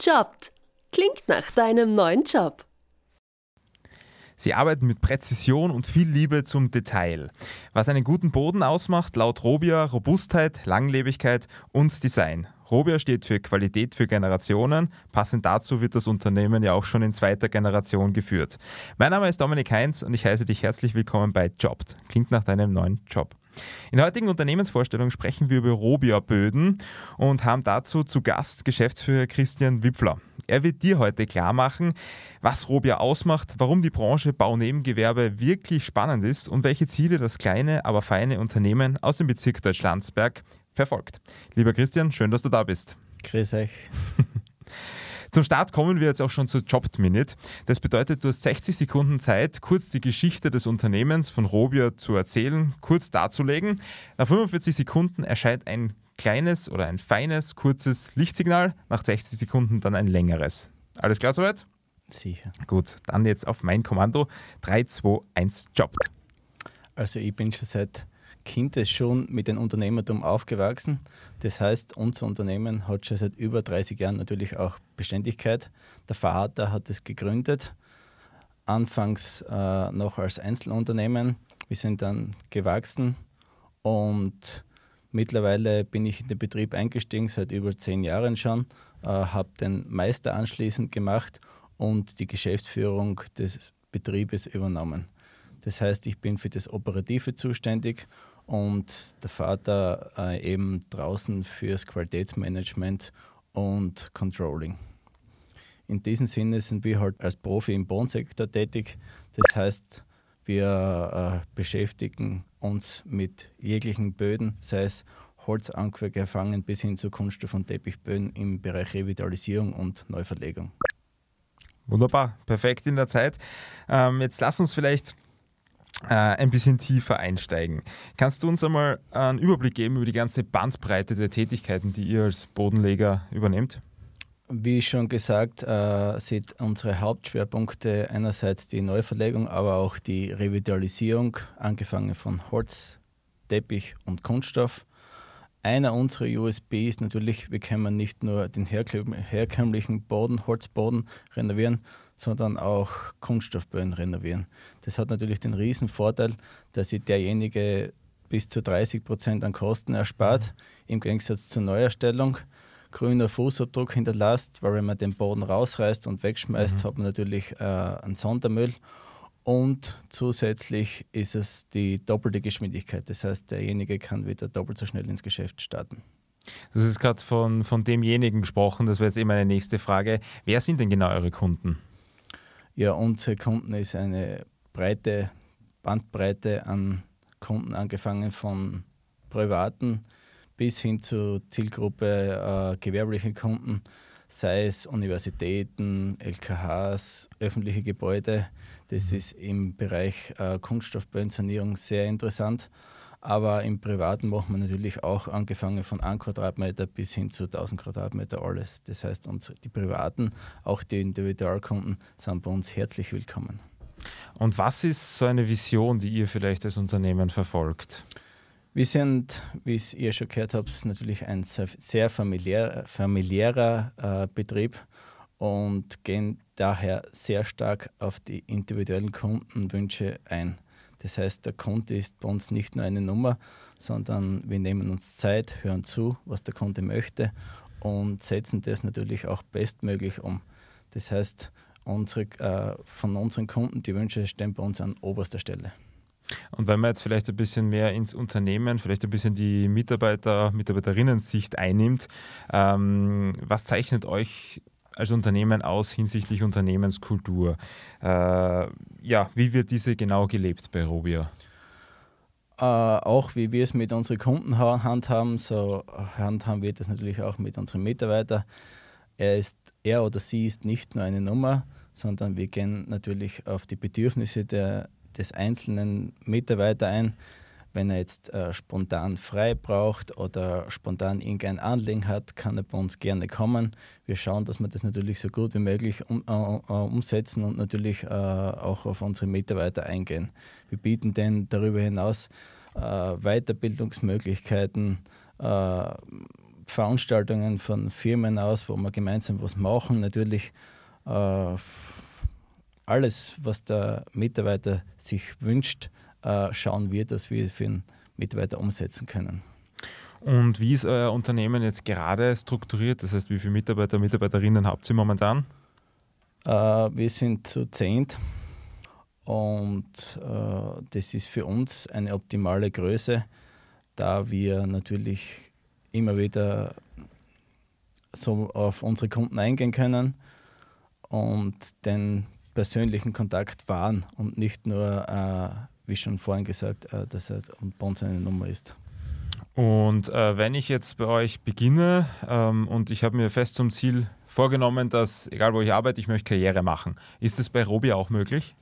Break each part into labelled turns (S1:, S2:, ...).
S1: Jobbt. Klingt nach deinem neuen Job.
S2: Sie arbeiten mit Präzision und viel Liebe zum Detail. Was einen guten Boden ausmacht, laut Robia Robustheit, Langlebigkeit und Design. Robia steht für Qualität für Generationen. Passend dazu wird das Unternehmen ja auch schon in zweiter Generation geführt. Mein Name ist Dominik Heinz und ich heiße dich herzlich willkommen bei Jobbt. Klingt nach deinem neuen Job. In der heutigen Unternehmensvorstellung sprechen wir über Robia Böden und haben dazu zu Gast Geschäftsführer Christian Wipfler. Er wird dir heute klar machen, was Robia ausmacht, warum die Branche Baunebengewerbe wirklich spannend ist und welche Ziele das kleine, aber feine Unternehmen aus dem Bezirk Deutschlandsberg verfolgt. Lieber Christian, schön, dass du da bist.
S3: Grüß euch.
S2: Zum Start kommen wir jetzt auch schon zur Jobbed Minute. Das bedeutet, du hast 60 Sekunden Zeit, kurz die Geschichte des Unternehmens von Robia zu erzählen, kurz darzulegen. Nach 45 Sekunden erscheint ein kleines oder ein feines, kurzes Lichtsignal, nach 60 Sekunden dann ein längeres. Alles klar soweit?
S3: Sicher.
S2: Gut, dann jetzt auf mein Kommando. 3, 2, 1, Jobbed.
S3: Also ich bin schon seit Kind schon mit dem Unternehmertum aufgewachsen. Das heißt, unser Unternehmen hat schon seit über 30 Jahren natürlich auch Beständigkeit. Der Vater hat es gegründet, anfangs äh, noch als Einzelunternehmen. Wir sind dann gewachsen und mittlerweile bin ich in den Betrieb eingestiegen, seit über zehn Jahren schon, äh, habe den Meister anschließend gemacht und die Geschäftsführung des Betriebes übernommen. Das heißt, ich bin für das Operative zuständig und der Vater äh, eben draußen fürs Qualitätsmanagement und Controlling. In diesem Sinne sind wir halt als Profi im Bodensektor tätig. Das heißt, wir äh, beschäftigen uns mit jeglichen Böden, sei es Holzanker gefangen bis hin zu Kunststoff- und Teppichböden im Bereich Revitalisierung und Neuverlegung.
S2: Wunderbar, perfekt in der Zeit. Ähm, jetzt lass uns vielleicht ein bisschen tiefer einsteigen. Kannst du uns einmal einen Überblick geben über die ganze Bandbreite der Tätigkeiten, die ihr als Bodenleger übernehmt?
S3: Wie schon gesagt, äh, sind unsere Hauptschwerpunkte einerseits die Neuverlegung, aber auch die Revitalisierung, angefangen von Holz, Teppich und Kunststoff. Einer unserer USB ist natürlich, wir können nicht nur den herkömmlichen Boden, Holzboden renovieren, sondern auch Kunststoffböden renovieren. Das hat natürlich den riesen Vorteil, dass sich derjenige bis zu 30 Prozent an Kosten erspart, im Gegensatz zur Neuerstellung. Grüner Fußabdruck hinterlässt, weil wenn man den Boden rausreißt und wegschmeißt, mhm. hat man natürlich äh, einen Sondermüll. Und zusätzlich ist es die doppelte Geschwindigkeit. Das heißt, derjenige kann wieder doppelt so schnell ins Geschäft starten.
S2: Du hast gerade von, von demjenigen gesprochen, das wäre jetzt eben meine nächste Frage. Wer sind denn genau eure Kunden?
S3: Ja, unsere Kunden ist eine breite Bandbreite an Kunden, angefangen von privaten bis hin zur Zielgruppe äh, gewerbliche Kunden, sei es Universitäten, LKHs, öffentliche Gebäude. Das mhm. ist im Bereich äh, Kunststoffbödensanierung sehr interessant. Aber im Privaten machen wir natürlich auch angefangen von 1 Quadratmeter bis hin zu 1000 Quadratmeter alles. Das heißt, uns, die Privaten, auch die Individualkunden, sind bei uns herzlich willkommen.
S2: Und was ist so eine Vision, die ihr vielleicht als Unternehmen verfolgt?
S3: Wir sind, wie ihr schon gehört habt, natürlich ein sehr familiär, familiärer äh, Betrieb und gehen daher sehr stark auf die individuellen Kundenwünsche ein. Das heißt, der Kunde ist bei uns nicht nur eine Nummer, sondern wir nehmen uns Zeit, hören zu, was der Kunde möchte und setzen das natürlich auch bestmöglich um. Das heißt, unsere, äh, von unseren Kunden, die Wünsche stehen bei uns an oberster Stelle.
S2: Und wenn man jetzt vielleicht ein bisschen mehr ins Unternehmen, vielleicht ein bisschen die Mitarbeiter, Mitarbeiterinnen-Sicht einnimmt, ähm, was zeichnet euch als Unternehmen aus hinsichtlich Unternehmenskultur? Äh, ja, wie wird diese genau gelebt bei Robia?
S3: Äh, auch wie wir es mit unseren Kunden handhaben, so handhaben wir das natürlich auch mit unseren Mitarbeitern. Er, ist, er oder sie ist nicht nur eine Nummer, sondern wir gehen natürlich auf die Bedürfnisse der, des einzelnen Mitarbeiters ein wenn er jetzt äh, spontan frei braucht oder spontan irgendein Anliegen hat, kann er bei uns gerne kommen. Wir schauen, dass wir das natürlich so gut wie möglich um, äh, äh umsetzen und natürlich äh, auch auf unsere Mitarbeiter eingehen. Wir bieten denn darüber hinaus äh, Weiterbildungsmöglichkeiten, äh, Veranstaltungen von Firmen aus, wo wir gemeinsam was machen. Natürlich alles, was der Mitarbeiter sich wünscht, äh, schauen wir, dass wir für den Mitarbeiter umsetzen können.
S2: Und wie ist euer Unternehmen jetzt gerade strukturiert? Das heißt, wie viele Mitarbeiter, Mitarbeiterinnen habt ihr momentan?
S3: Äh, wir sind zu zehnt und äh, das ist für uns eine optimale Größe, da wir natürlich immer wieder so auf unsere Kunden eingehen können und den persönlichen Kontakt wahren und nicht nur, äh, wie schon vorhin gesagt, äh, dass er bei uns eine Nummer ist.
S2: Und äh, wenn ich jetzt bei euch beginne ähm, und ich habe mir fest zum Ziel vorgenommen, dass egal wo ich arbeite, ich möchte Karriere machen, ist das bei Robi auch möglich?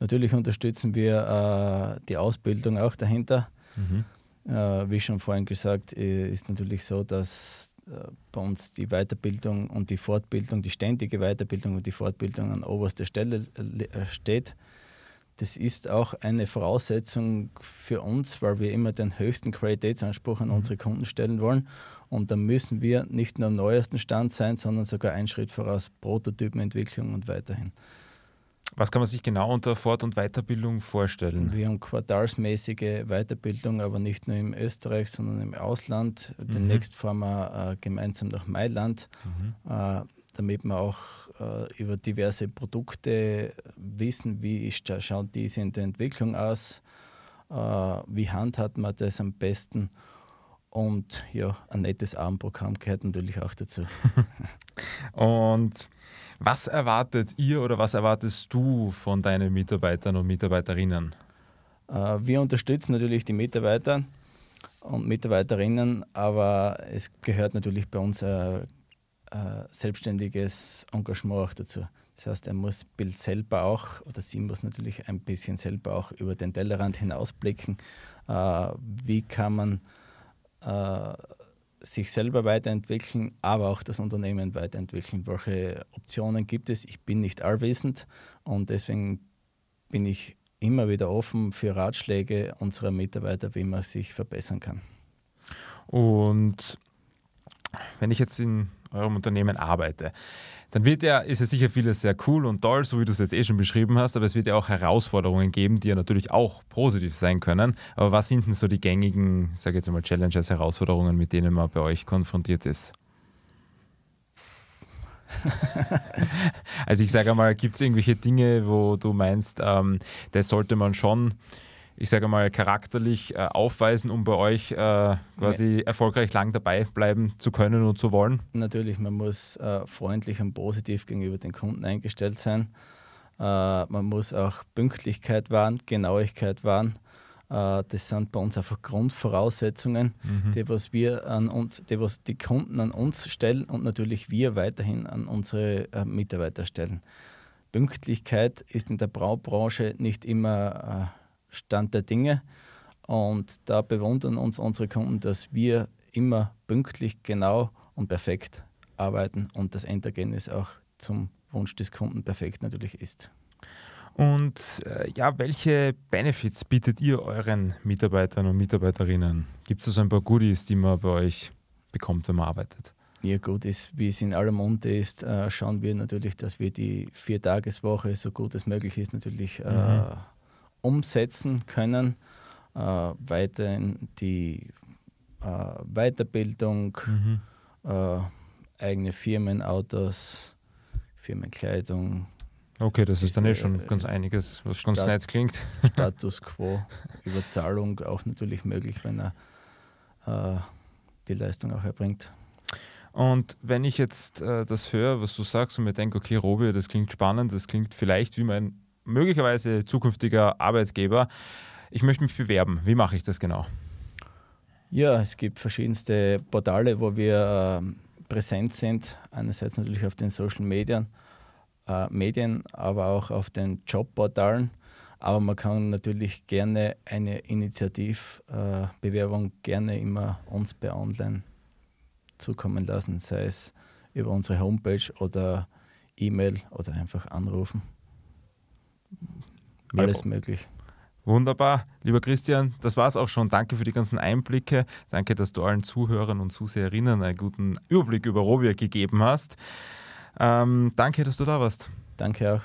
S3: Natürlich unterstützen wir äh, die Ausbildung auch dahinter. Mhm. Äh, wie schon vorhin gesagt, äh, ist natürlich so, dass äh, bei uns die Weiterbildung und die Fortbildung, die ständige Weiterbildung und die Fortbildung an oberster Stelle äh, steht. Das ist auch eine Voraussetzung für uns, weil wir immer den höchsten Qualitätsanspruch an mhm. unsere Kunden stellen wollen. Und da müssen wir nicht nur am neuesten Stand sein, sondern sogar einen Schritt voraus, Prototypenentwicklung und weiterhin.
S2: Was kann man sich genau unter Fort- und Weiterbildung vorstellen?
S3: Wir haben quartalsmäßige Weiterbildung, aber nicht nur in Österreich, sondern im Ausland. Mhm. Demnächst fahren wir äh, gemeinsam nach Mailand, mhm. äh, damit wir auch äh, über diverse Produkte wissen, wie schaut diese in der Entwicklung aus, äh, wie handhabt man das am besten. Und ja, ein nettes Abendprogramm gehört natürlich auch dazu.
S2: und was erwartet ihr oder was erwartest du von deinen Mitarbeitern und Mitarbeiterinnen?
S3: Äh, wir unterstützen natürlich die Mitarbeiter und Mitarbeiterinnen, aber es gehört natürlich bei uns ein, ein selbstständiges Engagement auch dazu. Das heißt, er muss Bild selber auch, oder sie muss natürlich ein bisschen selber auch über den Tellerrand hinausblicken. Äh, wie kann man äh, sich selber weiterentwickeln, aber auch das Unternehmen weiterentwickeln. Welche Optionen gibt es? Ich bin nicht allwissend und deswegen bin ich immer wieder offen für Ratschläge unserer Mitarbeiter, wie man sich verbessern kann.
S2: Und wenn ich jetzt in eurem Unternehmen arbeite, dann wird ja, ist ja sicher vieles sehr cool und toll, so wie du es jetzt eh schon beschrieben hast, aber es wird ja auch Herausforderungen geben, die ja natürlich auch positiv sein können. Aber was sind denn so die gängigen, ich sage jetzt mal Challenges, Herausforderungen, mit denen man bei euch konfrontiert ist? also ich sage mal, gibt es irgendwelche Dinge, wo du meinst, ähm, das sollte man schon ich sage mal, charakterlich äh, aufweisen, um bei euch äh, quasi nee. erfolgreich lang dabei bleiben zu können und zu wollen?
S3: Natürlich, man muss äh, freundlich und positiv gegenüber den Kunden eingestellt sein. Äh, man muss auch Pünktlichkeit wahren, Genauigkeit wahren. Äh, das sind bei uns einfach Grundvoraussetzungen, mhm. die, was wir an uns, die, was die Kunden an uns stellen und natürlich wir weiterhin an unsere äh, Mitarbeiter stellen. Pünktlichkeit ist in der Braubranche nicht immer Stand der Dinge. Und da bewundern uns unsere Kunden, dass wir immer pünktlich, genau und perfekt arbeiten und das Endergebnis auch zum Wunsch des Kunden perfekt natürlich ist.
S2: Und äh, ja, welche Benefits bietet ihr euren Mitarbeitern und Mitarbeiterinnen? Gibt es da so ein paar Goodies, die man bei euch bekommt, wenn man arbeitet?
S3: Ja, gut, ist, wie es in aller Munde ist, äh, schauen wir natürlich, dass wir die Viertageswoche so gut es möglich ist, natürlich äh, mhm. Äh, umsetzen können. Äh, weiterhin die äh, Weiterbildung, mhm. äh, eigene Firmenautos, Firmenkleidung.
S2: Okay, das ist dann eh schon ganz einiges, was ganz nett klingt.
S3: Status quo, Überzahlung auch natürlich möglich, wenn er äh, die Leistung auch erbringt.
S2: Und wenn ich jetzt äh, das höre, was du sagst und mir denke, okay, Robi, das klingt spannend, das klingt vielleicht wie mein möglicherweise zukünftiger Arbeitgeber. Ich möchte mich bewerben. Wie mache ich das genau?
S3: Ja, es gibt verschiedenste Portale, wo wir äh, präsent sind. Einerseits natürlich auf den Social Medien, äh, Medien, aber auch auf den Jobportalen. Aber man kann natürlich gerne eine Initiativbewerbung äh, gerne immer uns bei Online zukommen lassen, sei es über unsere Homepage oder E-Mail oder einfach anrufen. Alles ja, möglich.
S2: Wunderbar. Lieber Christian, das war es auch schon. Danke für die ganzen Einblicke. Danke, dass du allen Zuhörern und Zuseherinnen einen guten Überblick über Robia gegeben hast. Ähm, danke, dass du da warst.
S3: Danke auch.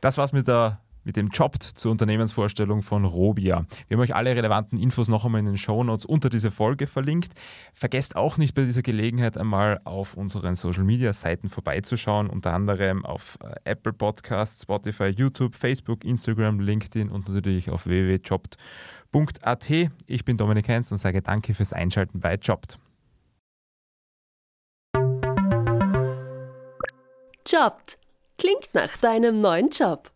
S2: Das war's mit der mit dem Job zur Unternehmensvorstellung von Robia. Wir haben euch alle relevanten Infos noch einmal in den Show Notes unter diese Folge verlinkt. Vergesst auch nicht bei dieser Gelegenheit einmal auf unseren Social Media Seiten vorbeizuschauen, unter anderem auf äh, Apple Podcasts, Spotify, YouTube, Facebook, Instagram, LinkedIn und natürlich auf www.jobt.at. Ich bin Dominik Heinz und sage danke fürs Einschalten bei Jobbt.
S1: Jobbt. Klingt nach deinem neuen Job.